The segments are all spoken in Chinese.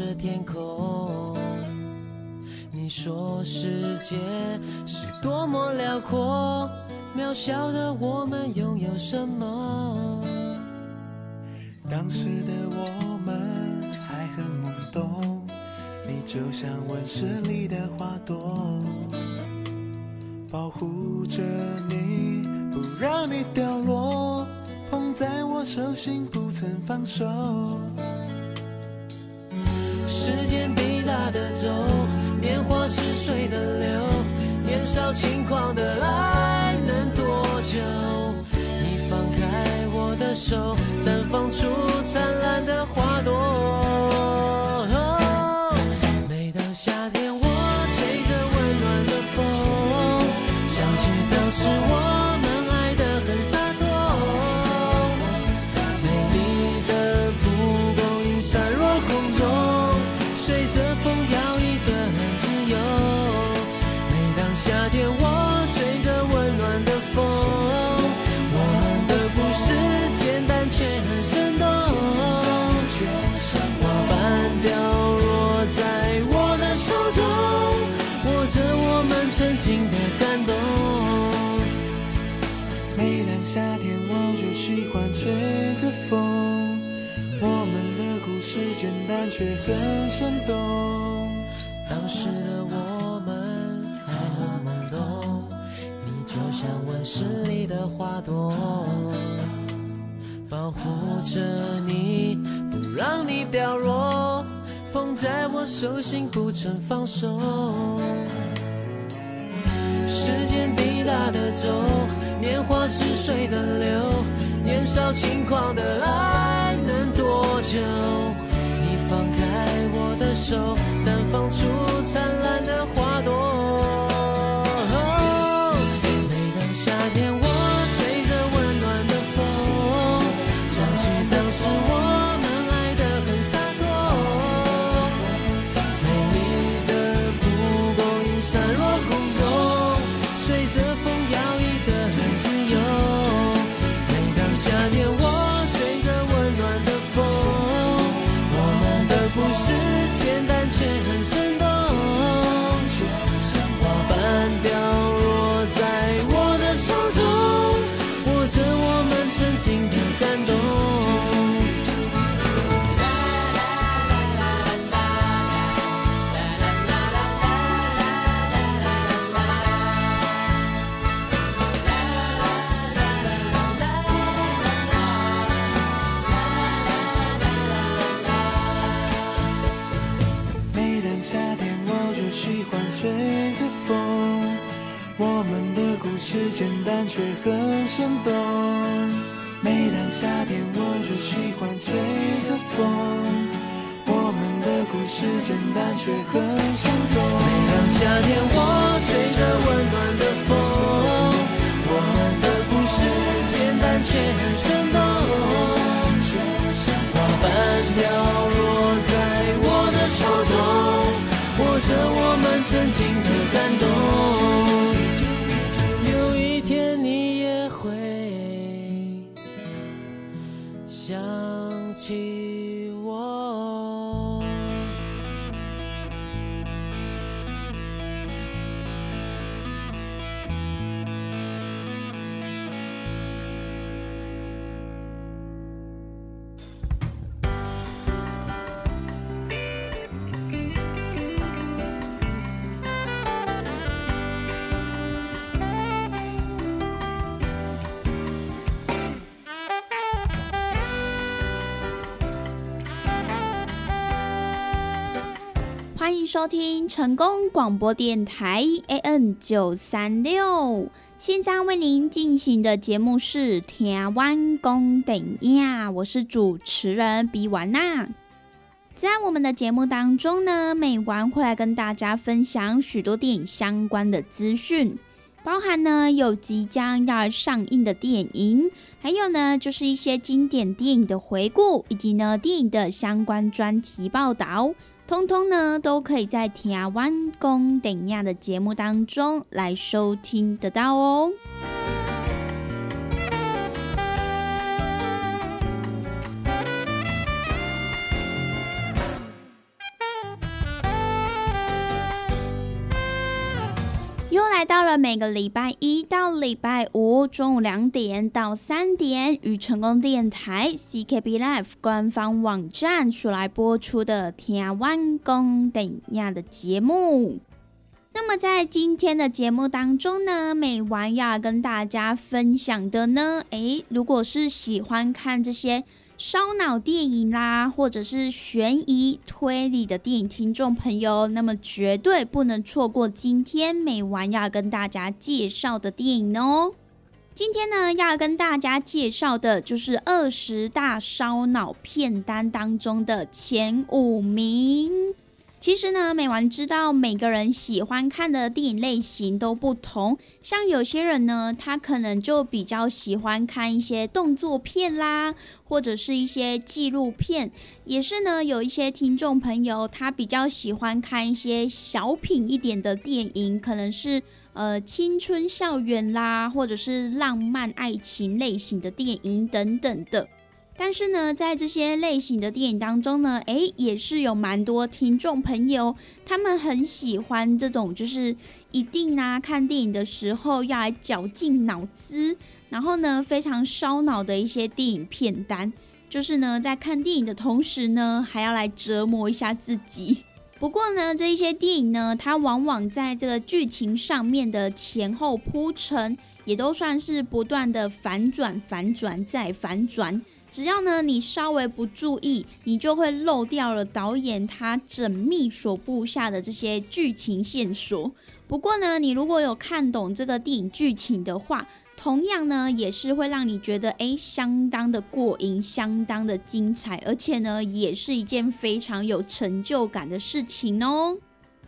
着天空。你说世界是多么辽阔，渺小的我们拥有什么？当时的我们还很懵懂，你就像温室里的花朵，保护着你，不让你掉落，捧在我手心不曾放手。时间滴答的走，年华似水的流，年少轻狂的爱能多久？你放开我的手，绽放出灿烂的花朵。曾经的感动。每当夏天，我就喜欢吹着风。我们的故事简单却很生动。当时的我们还很懵懂，你就像温室里的花朵，保护着你，不让你掉落，捧在我手心不曾放手。时间滴答的走，年华似水的流，年少轻狂的爱能多久？你放开我的手，绽放出灿烂的花朵。是简单却很生动。每当夏天，我就喜欢吹着风。我们的故事简单却很生动。每当夏天，我吹着温暖的风，我们的故事简单却很生动。花瓣掉落在我的手中，握着我们曾经的感动。想起收听成功广播电台 AM 九三六。现在为您进行的节目是《台湾公等亚》，我是主持人比完娜。在我们的节目当中呢，每晚会来跟大家分享许多电影相关的资讯，包含呢有即将要上映的电影，还有呢就是一些经典电影的回顾，以及呢电影的相关专题报道。通通呢都可以在台湾公等亚的节目当中来收听得到哦。了每个礼拜一到礼拜五中午两点到三点，与成功电台 CKB Life 官方网站所来播出的《天湾公等亚》的节目。那么在今天的节目当中呢，美晚要跟大家分享的呢，诶，如果是喜欢看这些。烧脑电影啦，或者是悬疑推理的电影，听众朋友，那么绝对不能错过今天美完要跟大家介绍的电影哦。今天呢，要跟大家介绍的就是二十大烧脑片单当中的前五名。其实呢，美完知道每个人喜欢看的电影类型都不同，像有些人呢，他可能就比较喜欢看一些动作片啦，或者是一些纪录片，也是呢，有一些听众朋友他比较喜欢看一些小品一点的电影，可能是呃青春校园啦，或者是浪漫爱情类型的电影等等的。但是呢，在这些类型的电影当中呢，诶，也是有蛮多听众朋友，他们很喜欢这种，就是一定啊，看电影的时候要来绞尽脑汁，然后呢，非常烧脑的一些电影片单，就是呢，在看电影的同时呢，还要来折磨一下自己。不过呢，这一些电影呢，它往往在这个剧情上面的前后铺陈，也都算是不断的反转、反转再反转。只要呢，你稍微不注意，你就会漏掉了导演他缜密所布下的这些剧情线索。不过呢，你如果有看懂这个电影剧情的话，同样呢，也是会让你觉得诶，相当的过瘾，相当的精彩，而且呢，也是一件非常有成就感的事情哦。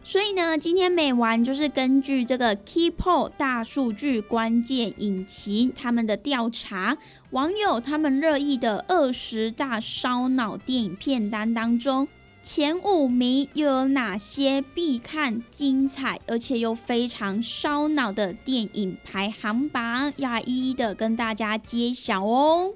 所以呢，今天美完就是根据这个 keypo 大数据关键引擎他们的调查，网友他们热议的二十大烧脑电影片单当中，前五名又有哪些必看、精彩而且又非常烧脑的电影排行榜，要一一的跟大家揭晓哦。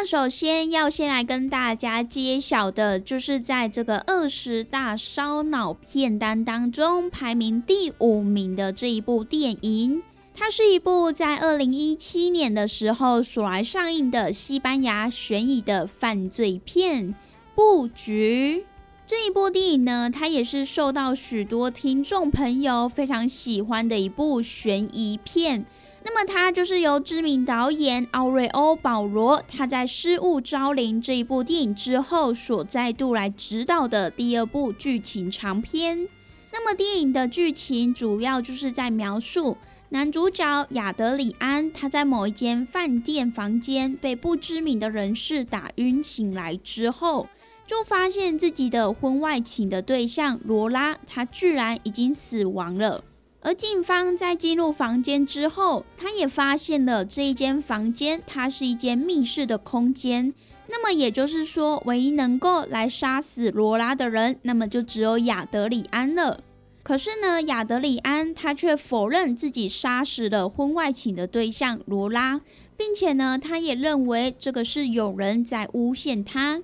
那首先要先来跟大家揭晓的，就是在这个二十大烧脑片单当中排名第五名的这一部电影。它是一部在二零一七年的时候所来上映的西班牙悬疑的犯罪片《布局》。这一部电影呢，它也是受到许多听众朋友非常喜欢的一部悬疑片。那么，它就是由知名导演奥瑞欧·保罗他在《失物招领》这一部电影之后所再度来指导的第二部剧情长片。那么，电影的剧情主要就是在描述男主角亚德里安他在某一间饭店房间被不知名的人士打晕醒来之后，就发现自己的婚外情的对象罗拉，他居然已经死亡了。而警方在进入房间之后，他也发现了这一间房间，它是一间密室的空间。那么也就是说，唯一能够来杀死罗拉的人，那么就只有亚德里安了。可是呢，亚德里安他却否认自己杀死了婚外情的对象罗拉，并且呢，他也认为这个是有人在诬陷他。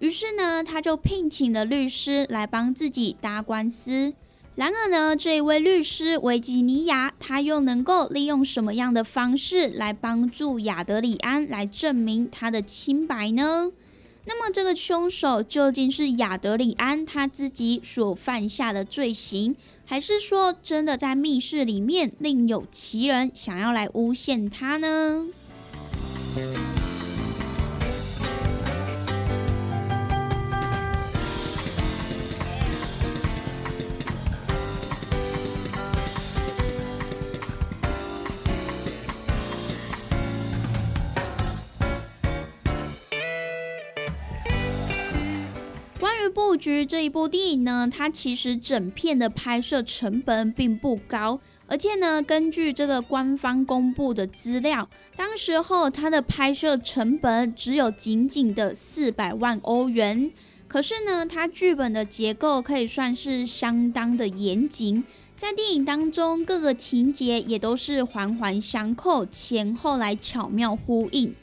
于是呢，他就聘请了律师来帮自己打官司。然而呢，这一位律师维吉尼亚，他又能够利用什么样的方式来帮助亚德里安来证明他的清白呢？那么，这个凶手究竟是亚德里安他自己所犯下的罪行，还是说真的在密室里面另有其人想要来诬陷他呢？布局这一部电影呢，它其实整片的拍摄成本并不高，而且呢，根据这个官方公布的资料，当时候它的拍摄成本只有仅仅的四百万欧元。可是呢，它剧本的结构可以算是相当的严谨，在电影当中，各个情节也都是环环相扣，前后来巧妙呼应。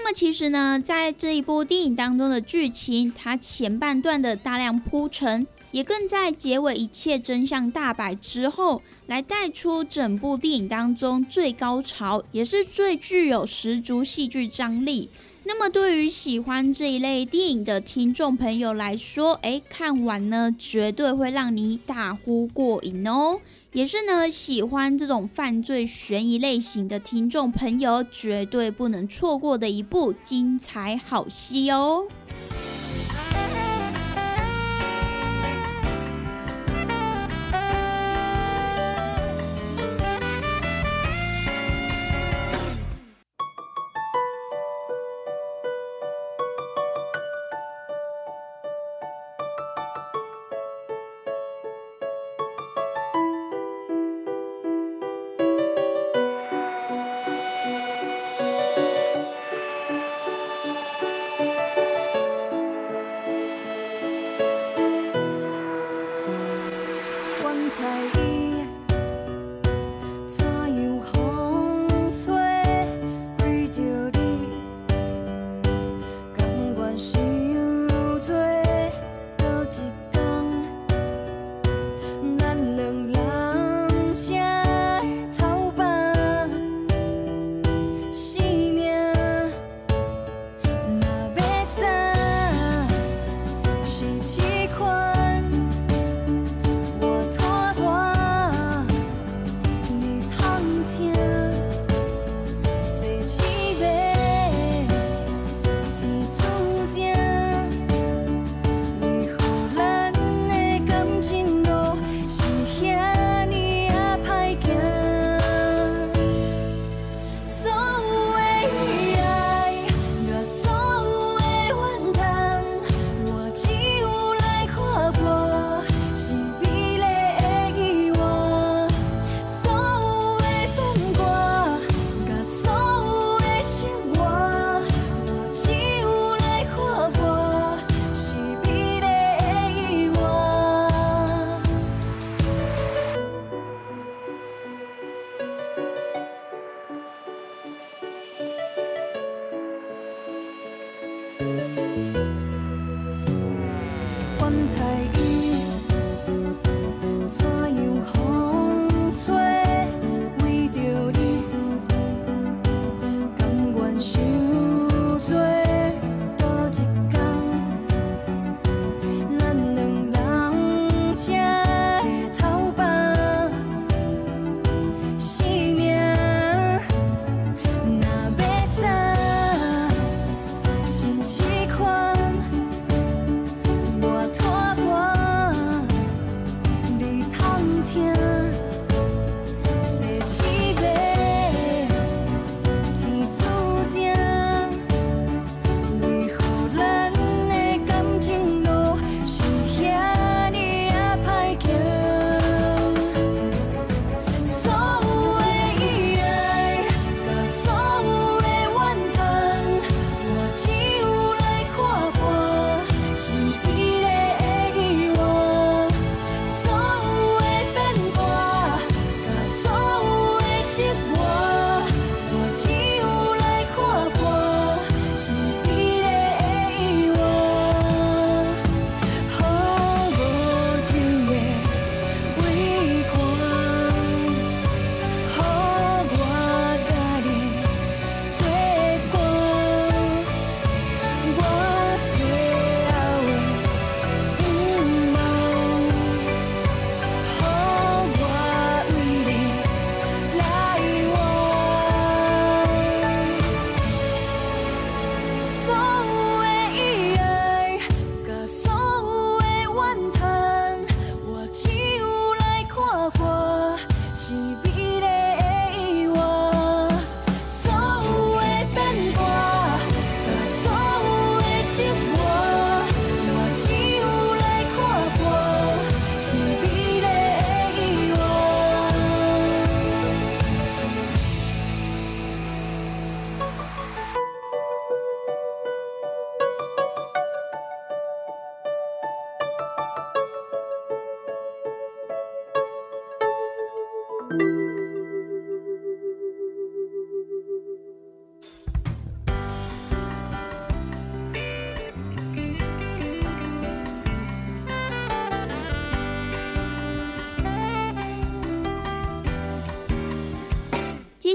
那么其实呢，在这一部电影当中的剧情，它前半段的大量铺陈，也更在结尾一切真相大白之后，来带出整部电影当中最高潮，也是最具有十足戏剧张力。那么对于喜欢这一类电影的听众朋友来说，诶，看完呢绝对会让你大呼过瘾哦。也是呢，喜欢这种犯罪悬疑类型的听众朋友，绝对不能错过的一部精彩好戏哦。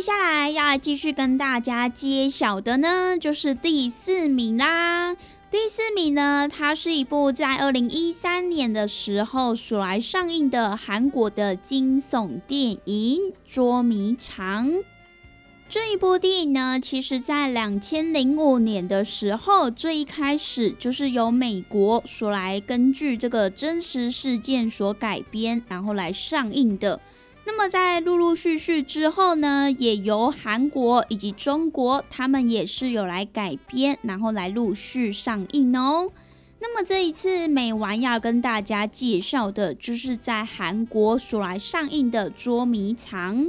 接下来要继续跟大家揭晓的呢，就是第四名啦。第四名呢，它是一部在二零一三年的时候所来上映的韩国的惊悚电影《捉迷藏》。这一部电影呢，其实在两千零五年的时候，最一开始就是由美国所来根据这个真实事件所改编，然后来上映的。那么在陆陆续续之后呢，也由韩国以及中国，他们也是有来改编，然后来陆续上映哦。那么这一次美完要跟大家介绍的，就是在韩国所来上映的《捉迷藏》，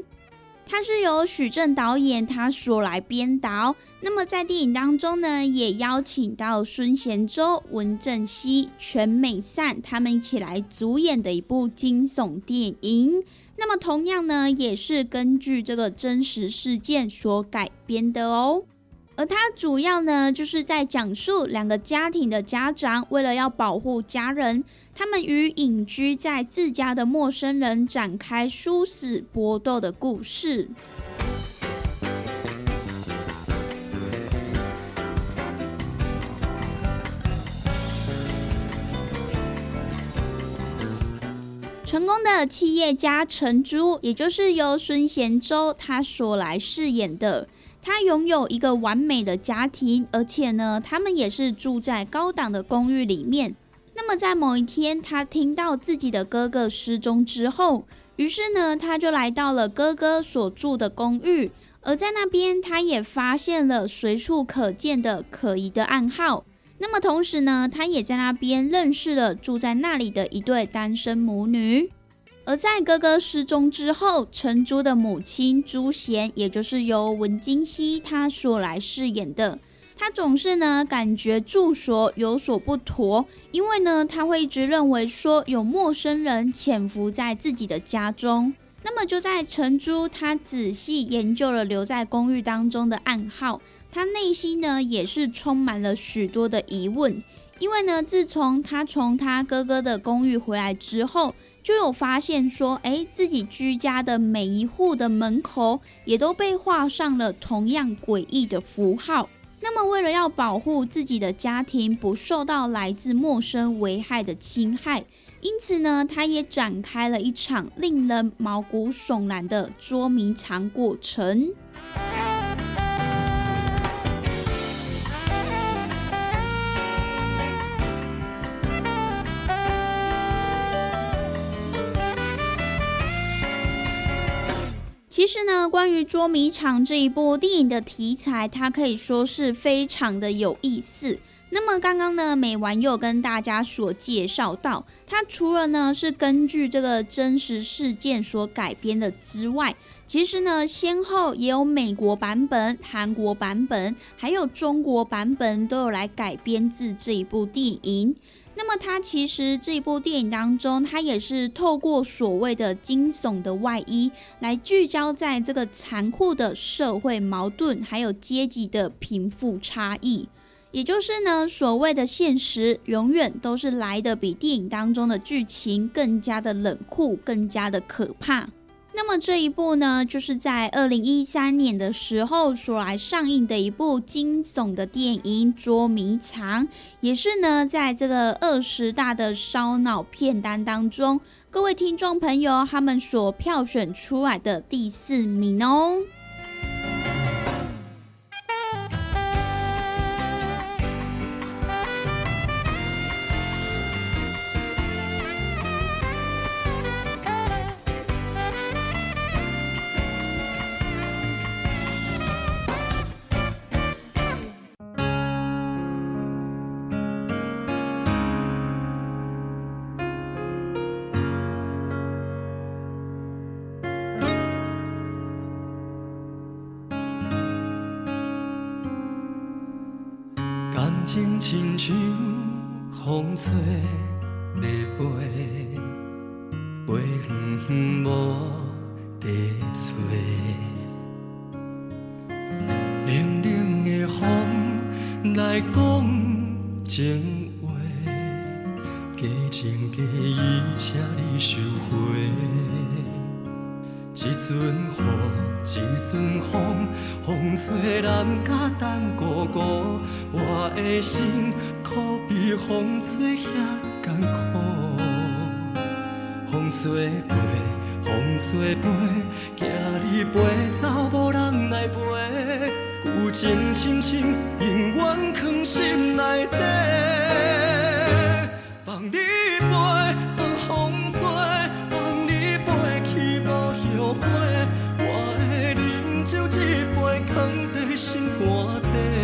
它是由许正导演他所来编导。那么在电影当中呢，也邀请到孙贤周、文正熙、全美善他们一起来主演的一部惊悚电影。那么同样呢，也是根据这个真实事件所改编的哦。而它主要呢，就是在讲述两个家庭的家长为了要保护家人，他们与隐居在自家的陌生人展开殊死搏斗的故事。成功的企业家陈珠，也就是由孙贤周他所来饰演的。他拥有一个完美的家庭，而且呢，他们也是住在高档的公寓里面。那么在某一天，他听到自己的哥哥失踪之后，于是呢，他就来到了哥哥所住的公寓，而在那边，他也发现了随处可见的可疑的暗号。那么同时呢，他也在那边认识了住在那里的一对单身母女。而在哥哥失踪之后，陈珠的母亲朱贤，也就是由文金熙她所来饰演的，她总是呢感觉住所有所不妥，因为呢，她会一直认为说有陌生人潜伏在自己的家中。那么就在陈珠她仔细研究了留在公寓当中的暗号。他内心呢也是充满了许多的疑问，因为呢，自从他从他哥哥的公寓回来之后，就有发现说，哎，自己居家的每一户的门口也都被画上了同样诡异的符号。那么，为了要保护自己的家庭不受到来自陌生危害的侵害，因此呢，他也展开了一场令人毛骨悚然的捉迷藏过程。其实呢，关于捉迷藏这一部电影的题材，它可以说是非常的有意思。那么刚刚呢，美完又跟大家所介绍到，它除了呢是根据这个真实事件所改编的之外，其实呢先后也有美国版本、韩国版本，还有中国版本都有来改编自这一部电影。那么，它其实这部电影当中，它也是透过所谓的惊悚的外衣，来聚焦在这个残酷的社会矛盾，还有阶级的贫富差异。也就是呢，所谓的现实，永远都是来的比电影当中的剧情更加的冷酷，更加的可怕。那么这一部呢，就是在二零一三年的时候所来上映的一部惊悚的电影《捉迷藏》，也是呢，在这个二十大的烧脑片单当中，各位听众朋友他们所票选出来的第四名哦。酒一杯，藏在心肝底。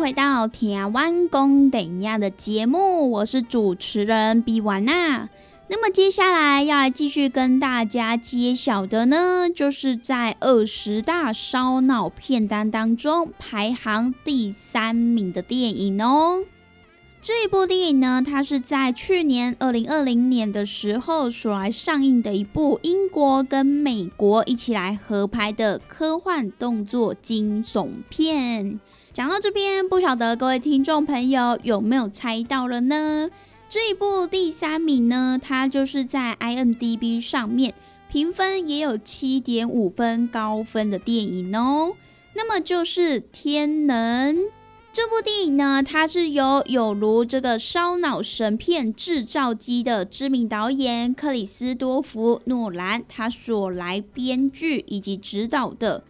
回到台湾公等亚的节目，我是主持人比完娜。那么接下来要来继续跟大家揭晓的呢，就是在二十大烧脑片单当中排行第三名的电影哦。这一部电影呢，它是在去年二零二零年的时候所来上映的一部英国跟美国一起来合拍的科幻动作惊悚片。讲到这边，不晓得各位听众朋友有没有猜到了呢？这一部第三名呢，它就是在 IMDB 上面评分也有七点五分高分的电影哦。那么就是《天能》这部电影呢，它是由有如这个烧脑神片制造机的知名导演克里斯多夫·诺兰他所来编剧以及指导的。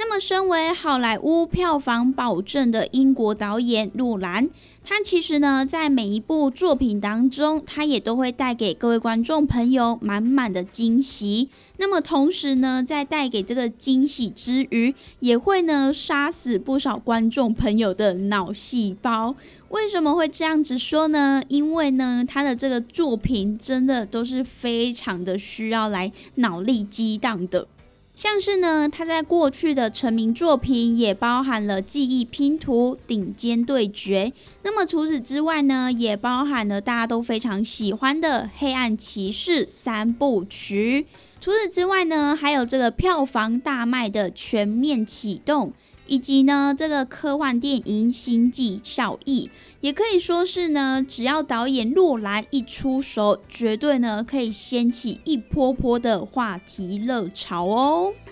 那么，身为好莱坞票房保证的英国导演路兰，他其实呢，在每一部作品当中，他也都会带给各位观众朋友满满的惊喜。那么，同时呢，在带给这个惊喜之余，也会呢杀死不少观众朋友的脑细胞。为什么会这样子说呢？因为呢，他的这个作品真的都是非常的需要来脑力激荡的。像是呢，他在过去的成名作品也包含了《记忆拼图》《顶尖对决》。那么除此之外呢，也包含了大家都非常喜欢的《黑暗骑士》三部曲。除此之外呢，还有这个票房大卖的《全面启动》。以及呢，这个科幻电影《星际效益》也可以说是呢，只要导演若兰一出手，绝对呢可以掀起一波波的话题热潮哦。《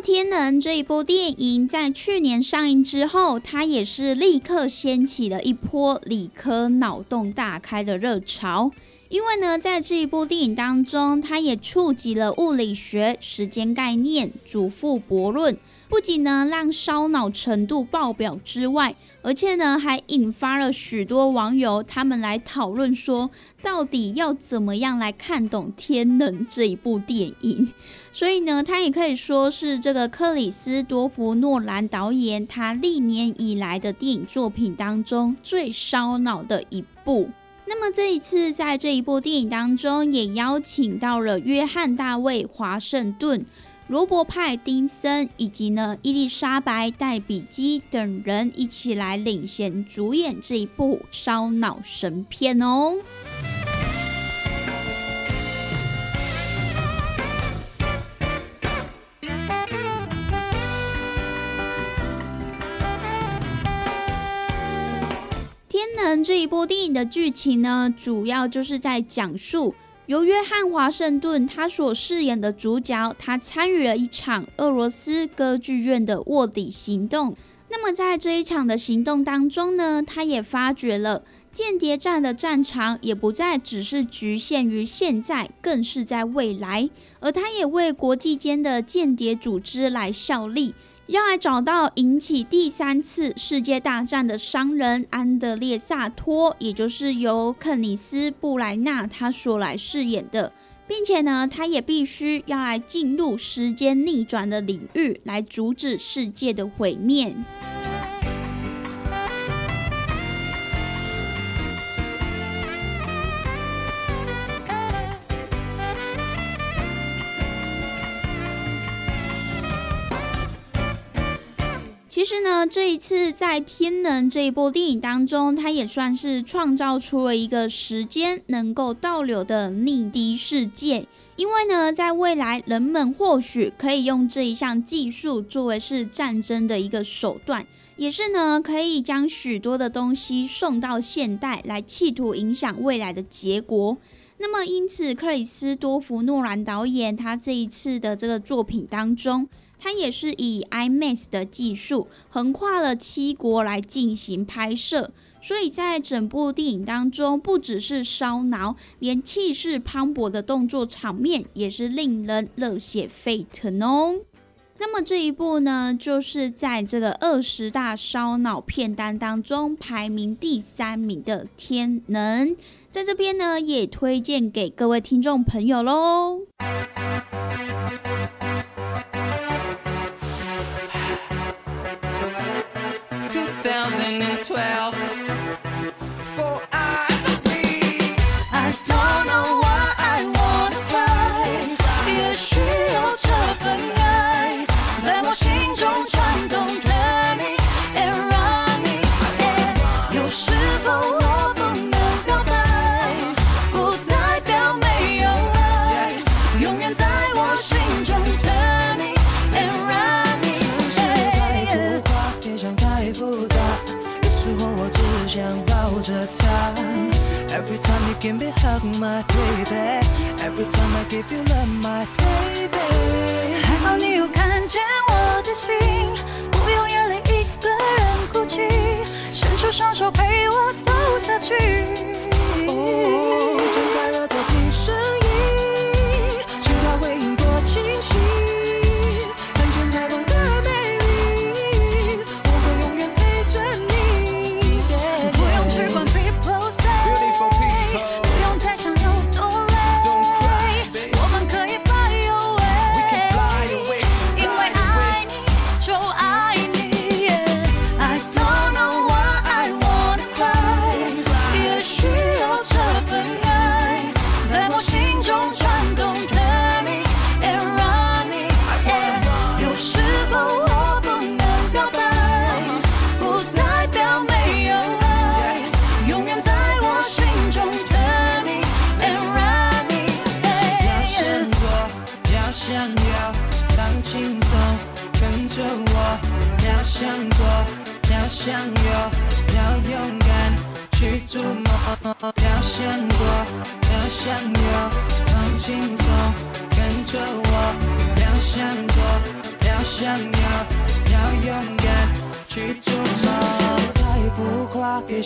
天能》这一部电影在去年上映之后，它也是立刻掀起了一波理科脑洞大开的热潮。因为呢，在这一部电影当中，它也触及了物理学、时间概念、祖父悖论。不仅呢让烧脑程度爆表之外，而且呢还引发了许多网友他们来讨论说，到底要怎么样来看懂《天能》这一部电影？所以呢，它也可以说是这个克里斯多夫诺兰导演他历年以来的电影作品当中最烧脑的一部。那么这一次在这一部电影当中，也邀请到了约翰大卫华盛顿。罗伯派丁森以及呢伊丽莎白戴比基等人一起来领衔主演这一部烧脑神片哦。天能这一部电影的剧情呢，主要就是在讲述。由约翰华盛顿他所饰演的主角，他参与了一场俄罗斯歌剧院的卧底行动。那么在这一场的行动当中呢，他也发觉了间谍战的战场也不再只是局限于现在，更是在未来。而他也为国际间的间谍组织来效力。要来找到引起第三次世界大战的商人安德烈萨托，也就是由克里斯布莱纳他所来饰演的，并且呢，他也必须要来进入时间逆转的领域，来阻止世界的毁灭。其实呢，这一次在《天能》这一部电影当中，它也算是创造出了一个时间能够倒流的逆滴世界。因为呢，在未来，人们或许可以用这一项技术作为是战争的一个手段，也是呢，可以将许多的东西送到现代来，企图影响未来的结果。那么，因此，克里斯多弗诺兰导演他这一次的这个作品当中。它也是以 IMAX 的技术横跨了七国来进行拍摄，所以在整部电影当中，不只是烧脑，连气势磅礴的动作场面也是令人热血沸腾哦。那么这一部呢，就是在这个二十大烧脑片单当中排名第三名的《天能》，在这边呢也推荐给各位听众朋友喽。复有时候我只想抱着她 everytime you give me hug my baby everytime i give you love my baby 还好你又看见我的心不用眼泪一个人哭泣伸出双手陪我走下去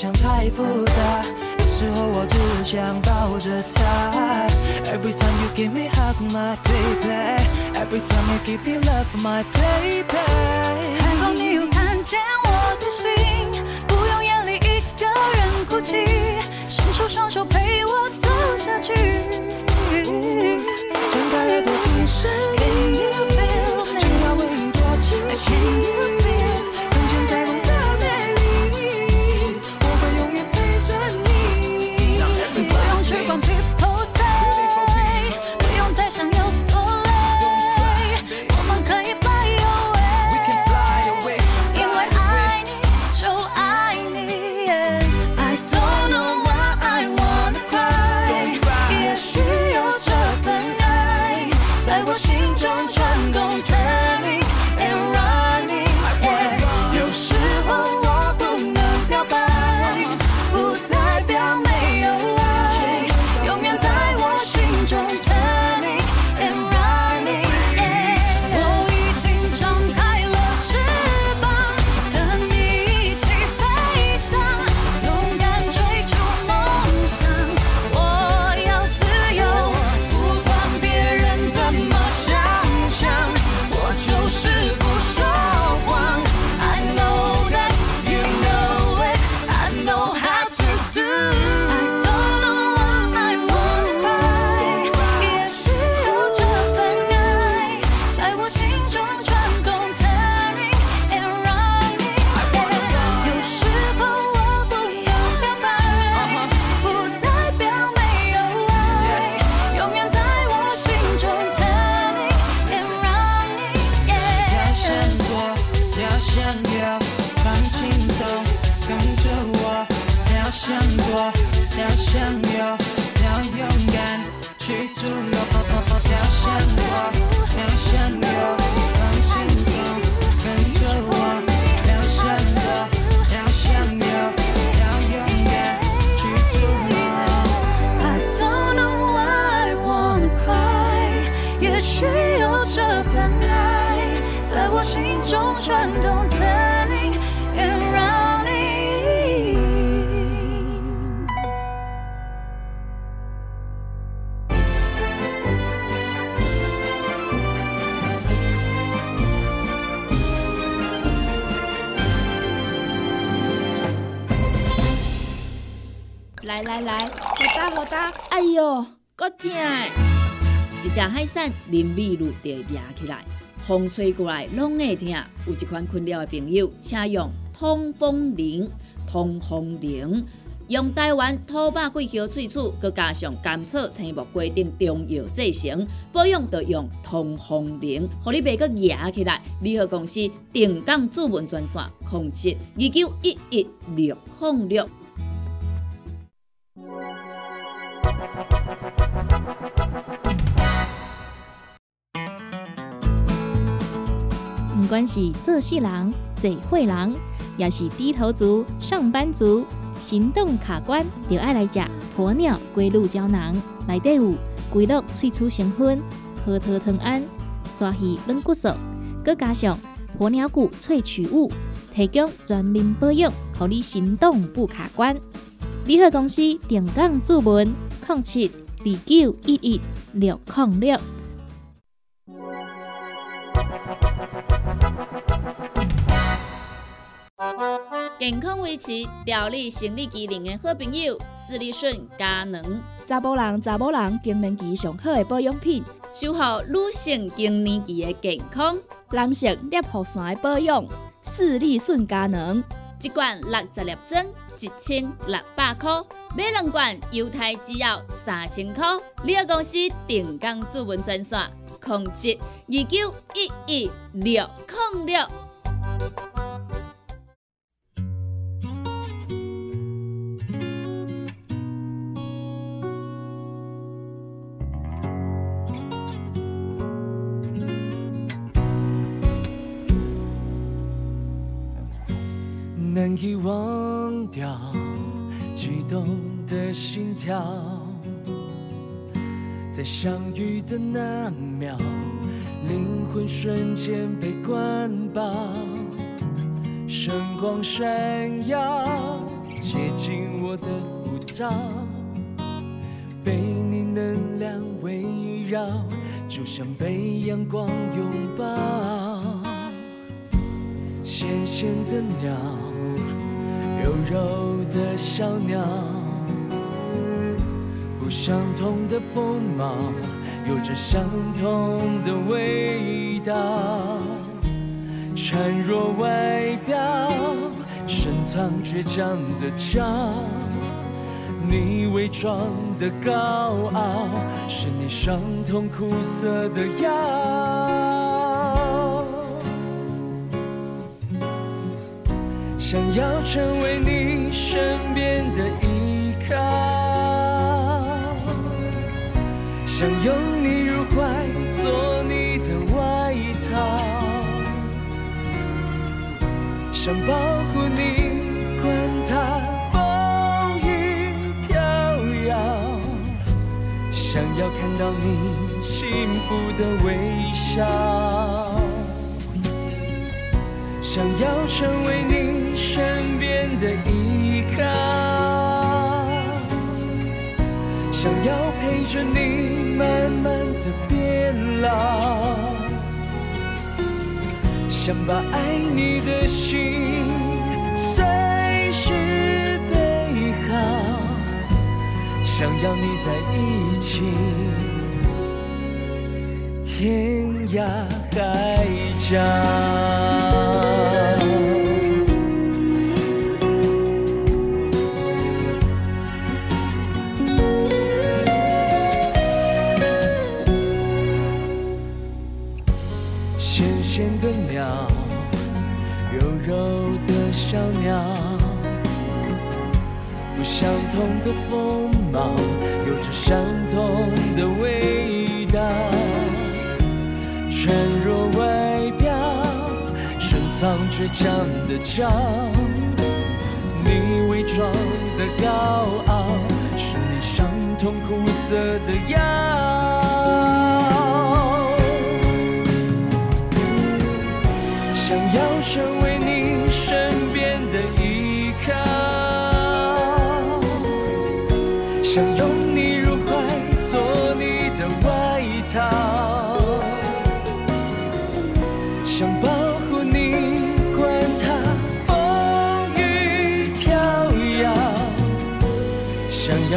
想太复杂。有时候我只想抱着她。Every time you give me hug, my baby. Every time you give me love, my baby. 还好你有看见我的心，要向右，要勇敢去筑梦。要向左，要向右，放轻松，跟着我。要向左，要向右，要勇敢去筑梦。I don't know why I wanna cry，也许有这份爱在我心中转动来来来，好打好打，哎哟，够痛！一只海扇林密路就压起来，风吹过来拢会痛。有一款困扰的朋友，请用通风铃。通风铃用台湾土白桂花萃取，佮加上甘草、青木规定中药制成，保养就用通风铃，互你袂佮压起来。联合公司定岗主文专线：控制二九一一六零六。不管是做事人、做会人，也是低头族、上班族，行动卡关，就爱来食鸵鸟龟鹿胶囊。内底有龟鹿萃取成分、核桃藤胺、刷鱼软骨素，佮加上鸵鸟骨萃取物，提供全面保养，让你行动不卡关。联合公司定岗注文零七二九一一六零六。健康维持、调理生理机能的好朋友——斯利顺佳能，查甫人、查甫人更年期上好的保养品，守护女性更年期的健康。男性尿护伞的保养，视力顺佳能，一罐六十粒装，一千六百块；买两罐，犹太制药三千块。你个公司定岗主文专线：控制二九一一六零六。忘掉激动的心跳，在相遇的那秒，灵魂瞬间被灌爆，声光闪耀，接近我的浮躁，被你能量围绕，就像被阳光拥抱，咸咸的鸟。柔柔的小鸟，不相同的风貌，有着相同的味道。孱弱外表，深藏倔强的骄你伪装的高傲，是你伤痛苦涩的药。想要成为你身边的依靠，想拥你入怀，做你的外套，想保护你，管它风雨飘摇，想要看到你幸福的微笑，想要成为你。身边的依靠，想要陪着你慢慢的变老，想把爱你的心随时备好，想要你在一起，天涯海角。同的锋芒，有着相同的味道。孱弱外表，深藏倔强的骄傲你伪装的高傲，是你伤痛苦涩的药。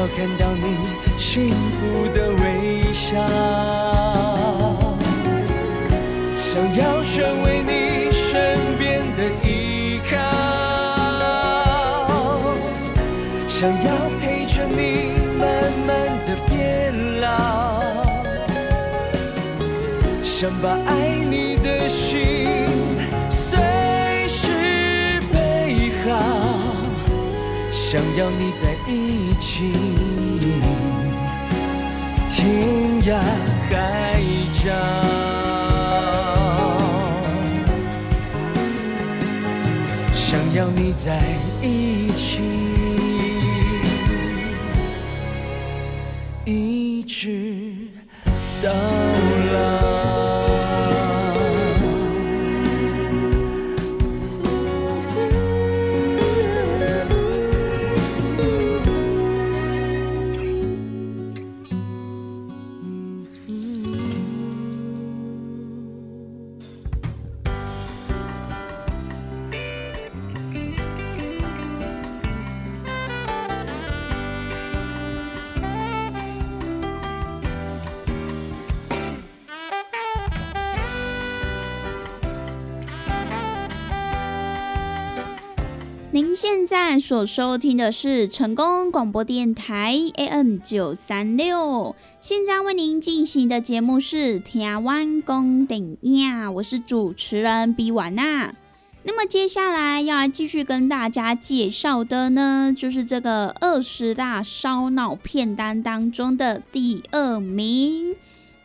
要看到你幸福的微笑，想要成为你身边的依靠，想要陪着你慢慢的变老。想把爱你的心随时备好，想要你在一天涯海角，想要你在一起，您现在所收听的是成功广播电台 AM 九三六，现在为您进行的节目是《台湾公顶呀》，我是主持人比婉娜。那么接下来要来继续跟大家介绍的呢，就是这个二十大烧脑片单当中的第二名。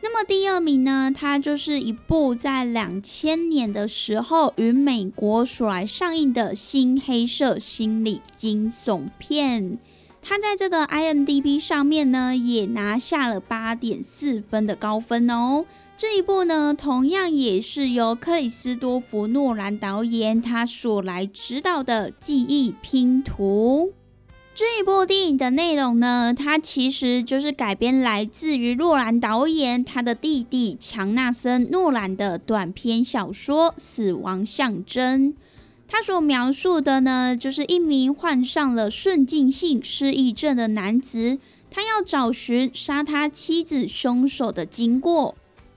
那么第二名呢，它就是一部在两千年的时候于美国所来上映的新黑色心理惊悚片。它在这个 IMDB 上面呢，也拿下了八点四分的高分哦。这一部呢，同样也是由克里斯多弗诺兰导演他所来指导的《记忆拼图》。这一部电影的内容呢，它其实就是改编来自于诺兰导演他的弟弟强纳森·诺兰的短篇小说《死亡象征》。他所描述的呢，就是一名患上了顺境性失忆症的男子，他要找寻杀他妻子凶手的经过。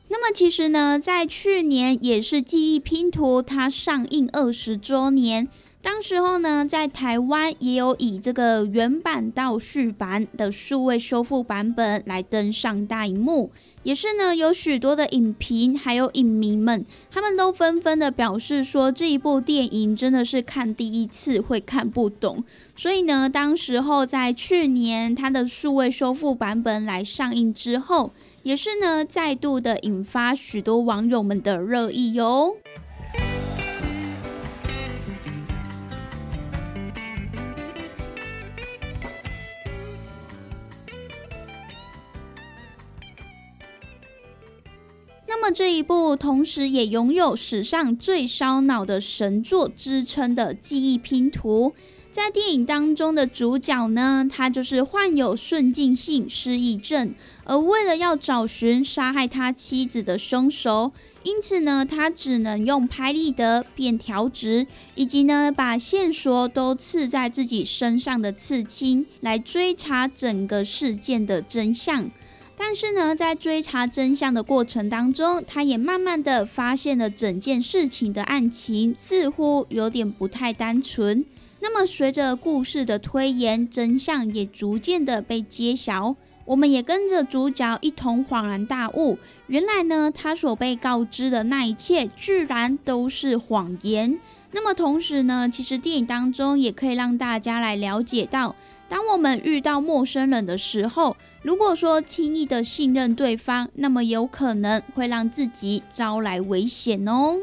那么其实呢，在去年也是记忆拼图它上映二十周年，当时候呢，在台湾也有以这个原版倒叙版的数位修复版本来登上大荧幕，也是呢有许多的影评还有影迷们，他们都纷纷的表示说这一部电影真的是看第一次会看不懂，所以呢，当时候在去年它的数位修复版本来上映之后。也是呢，再度的引发许多网友们的热议哟。那么这一部，同时也拥有史上最烧脑的神作之称的记忆拼图。在电影当中的主角呢，他就是患有顺境性失忆症，而为了要找寻杀害他妻子的凶手，因此呢，他只能用拍立得、便条纸，以及呢把线索都刺在自己身上的刺青，来追查整个事件的真相。但是呢，在追查真相的过程当中，他也慢慢的发现了整件事情的案情似乎有点不太单纯。那么，随着故事的推演，真相也逐渐的被揭晓，我们也跟着主角一同恍然大悟，原来呢，他所被告知的那一切，居然都是谎言。那么，同时呢，其实电影当中也可以让大家来了解到，当我们遇到陌生人的时候，如果说轻易的信任对方，那么有可能会让自己招来危险哦。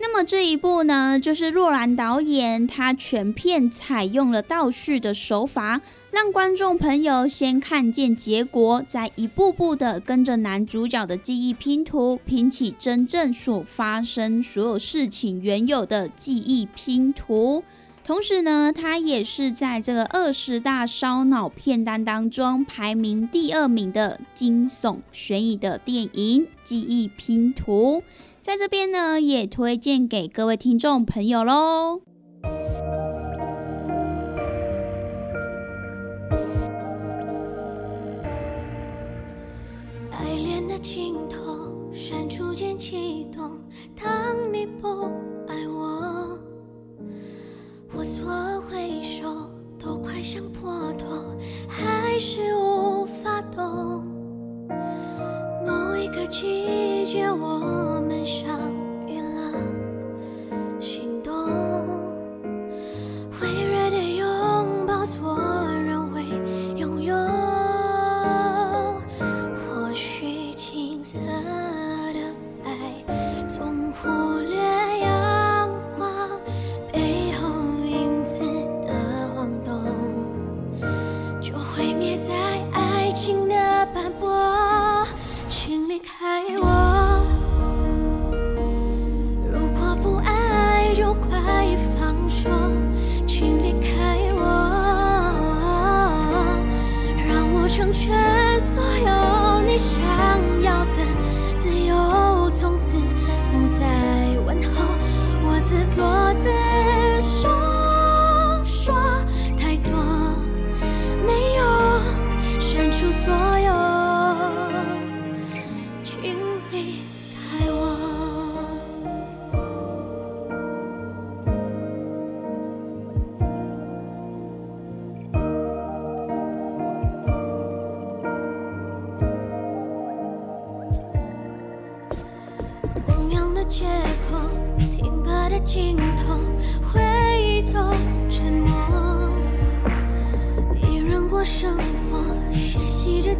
那么这一部呢，就是若兰导演他全片采用了倒叙的手法，让观众朋友先看见结果，再一步步的跟着男主角的记忆拼图，拼起真正所发生所有事情原有的记忆拼图。同时呢，它也是在这个二十大烧脑片单当中排名第二名的惊悚悬疑的电影《记忆拼图》。在这边呢，也推荐给各位听众朋友喽。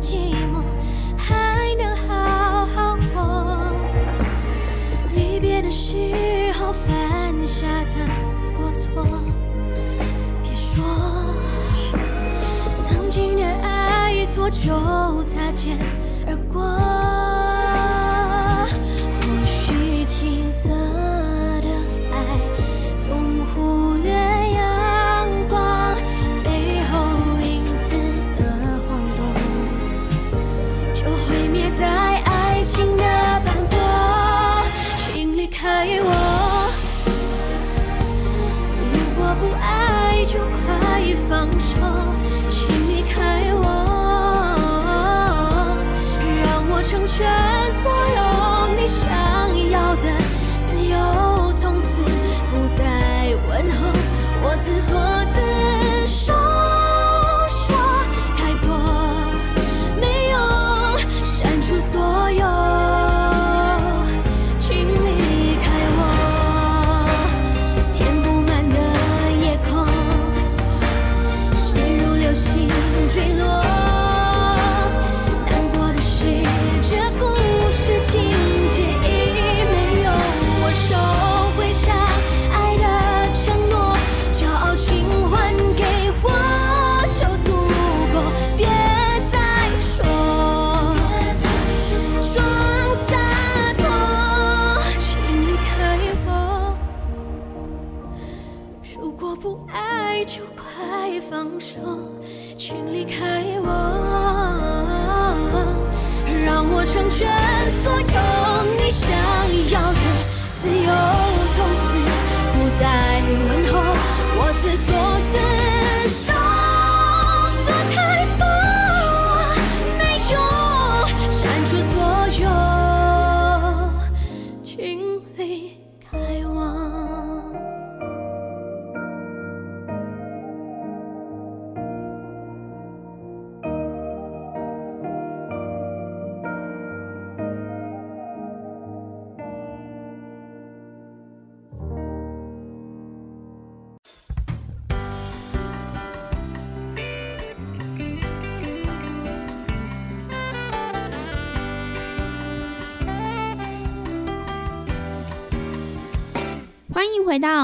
寂寞，还能好好过。离别的时候犯下的过错，别说曾经的爱错就擦肩而过。请离开我，让我成全所有你想要的自由，从此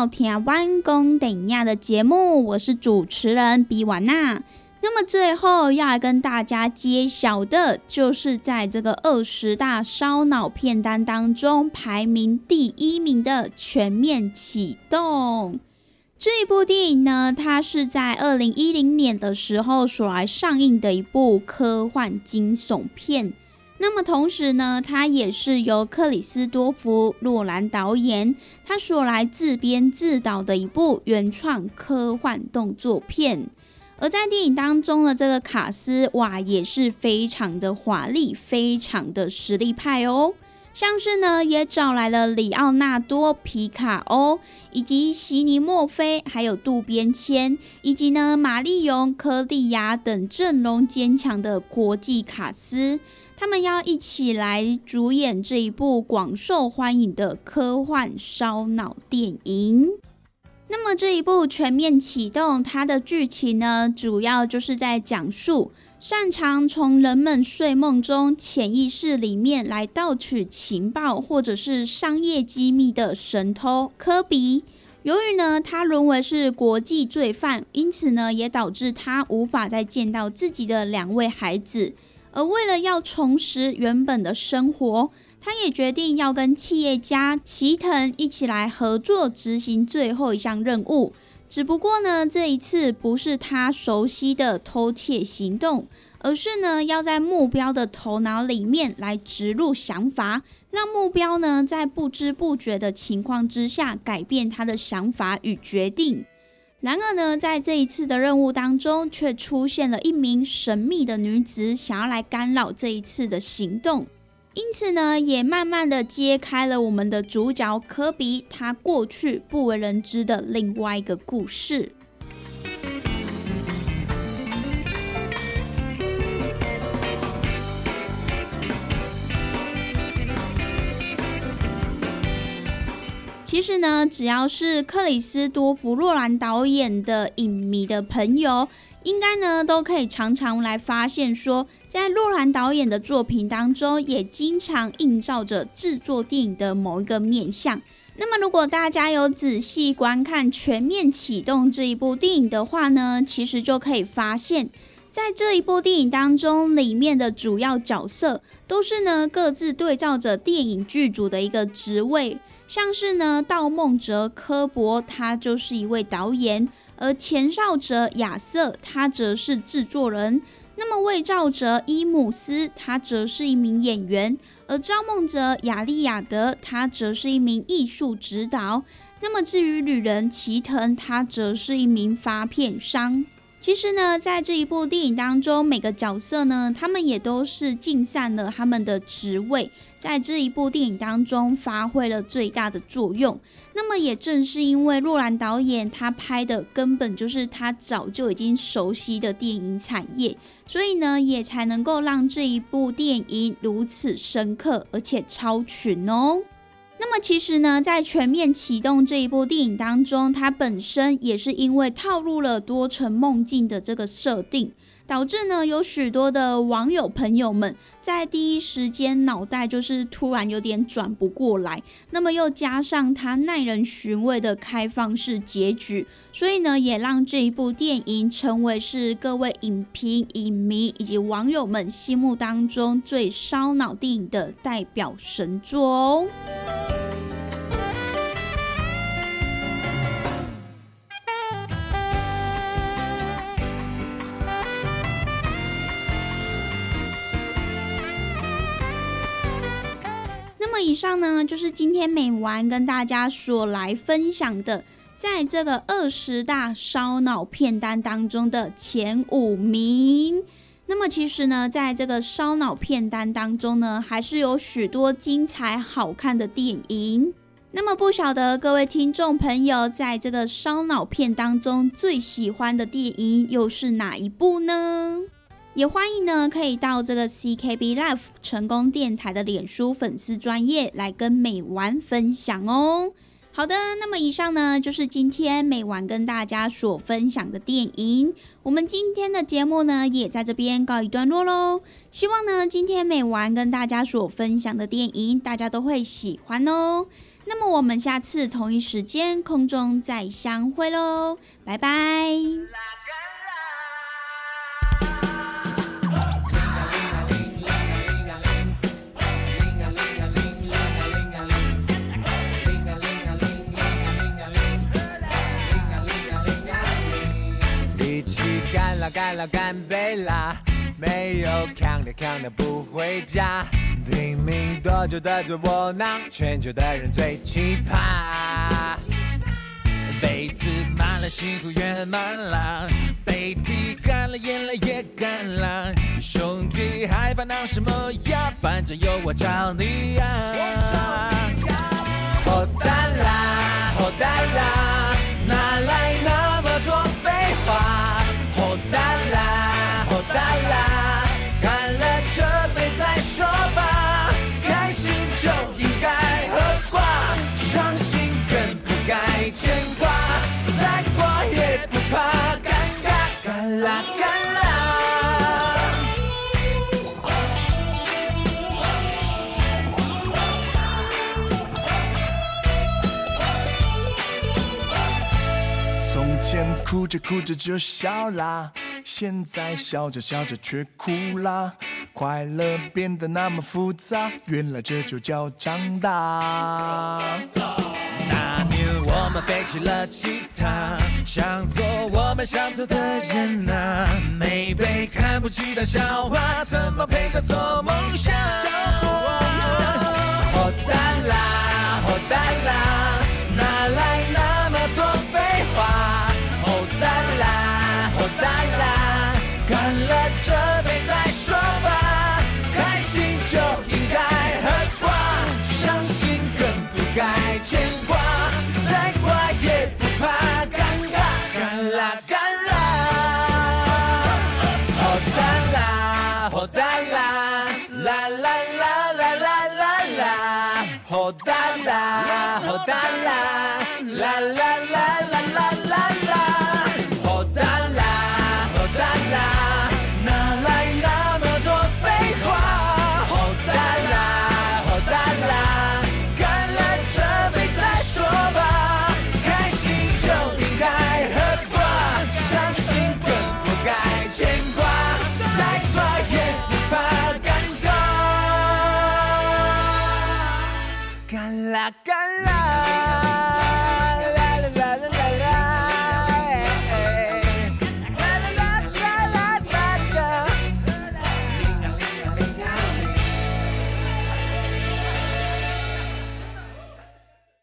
到《台湾公等亚》的节目，我是主持人比瓦娜。那么最后要来跟大家揭晓的，就是在这个二十大烧脑片单当中排名第一名的《全面启动》这一部电影呢，它是在二零一零年的时候所来上映的一部科幻惊悚片。那么同时呢，它也是由克里斯多夫·洛兰导演，他所来自编自导的一部原创科幻动作片。而在电影当中的这个卡斯，哇，也是非常的华丽，非常的实力派哦。像是呢，也找来了里奥纳多·皮卡欧，以及席尼·墨菲，还有渡边谦，以及呢玛丽蓉·科利亚等阵容坚强的国际卡司。他们要一起来主演这一部广受欢迎的科幻烧脑电影。那么这一部全面启动，它的剧情呢，主要就是在讲述擅长从人们睡梦中潜意识里面来盗取情报或者是商业机密的神偷科比。由于呢，他沦为是国际罪犯，因此呢，也导致他无法再见到自己的两位孩子。而为了要重拾原本的生活，他也决定要跟企业家齐藤一起来合作执行最后一项任务。只不过呢，这一次不是他熟悉的偷窃行动，而是呢要在目标的头脑里面来植入想法，让目标呢在不知不觉的情况之下改变他的想法与决定。然而呢，在这一次的任务当中，却出现了一名神秘的女子，想要来干扰这一次的行动。因此呢，也慢慢的揭开了我们的主角科比他过去不为人知的另外一个故事。其实呢，只要是克里斯多弗洛兰导演的影迷的朋友，应该呢都可以常常来发现说，在洛兰导演的作品当中，也经常映照着制作电影的某一个面向。那么，如果大家有仔细观看《全面启动》这一部电影的话呢，其实就可以发现，在这一部电影当中，里面的主要角色都是呢各自对照着电影剧组的一个职位。像是呢，盗梦者科博，他就是一位导演；而前哨者亚瑟，他则是制作人。那么卫兆者伊姆斯，他则是一名演员；而招梦者亚利亚德，他则是一名艺术指导。那么至于旅人齐藤，他则是一名发片商。其实呢，在这一部电影当中，每个角色呢，他们也都是尽善了他们的职位。在这一部电影当中发挥了最大的作用。那么也正是因为洛兰导演他拍的根本就是他早就已经熟悉的电影产业，所以呢也才能够让这一部电影如此深刻而且超群哦。那么其实呢，在全面启动这一部电影当中，它本身也是因为套入了多层梦境的这个设定。导致呢，有许多的网友朋友们在第一时间脑袋就是突然有点转不过来，那么又加上它耐人寻味的开放式结局，所以呢，也让这一部电影成为是各位影评、影迷以及网友们心目当中最烧脑电影的代表神作哦。那么以上呢，就是今天美玩跟大家所来分享的，在这个二十大烧脑片单当中的前五名。那么其实呢，在这个烧脑片单当中呢，还是有许多精彩好看的电影。那么不晓得各位听众朋友，在这个烧脑片当中最喜欢的电影又是哪一部呢？也欢迎呢，可以到这个 CKB Life 成功电台的脸书粉丝专业来跟美玩分享哦。好的，那么以上呢就是今天美玩跟大家所分享的电影。我们今天的节目呢也在这边告一段落喽。希望呢今天美玩跟大家所分享的电影大家都会喜欢哦。那么我们下次同一时间空中再相会喽，拜拜。一起干啦干啦干杯啦！没有扛的扛的不回家，拼命多久的最窝囊，全球的人最奇葩。杯子满了，幸福圆满了，杯底干了，眼泪也干了。兄弟还烦恼什么呀？反正有我找你呀。好大啦，好大啦，哪来那前哭着哭着就笑啦，现在笑着笑着却哭啦。快乐变得那么复杂，原来这就叫长大。那年我们背起了吉他，想做我们想做的人啊。没被看不起的笑话，怎么配叫做梦想？好蛋啦，好蛋啦，哪来那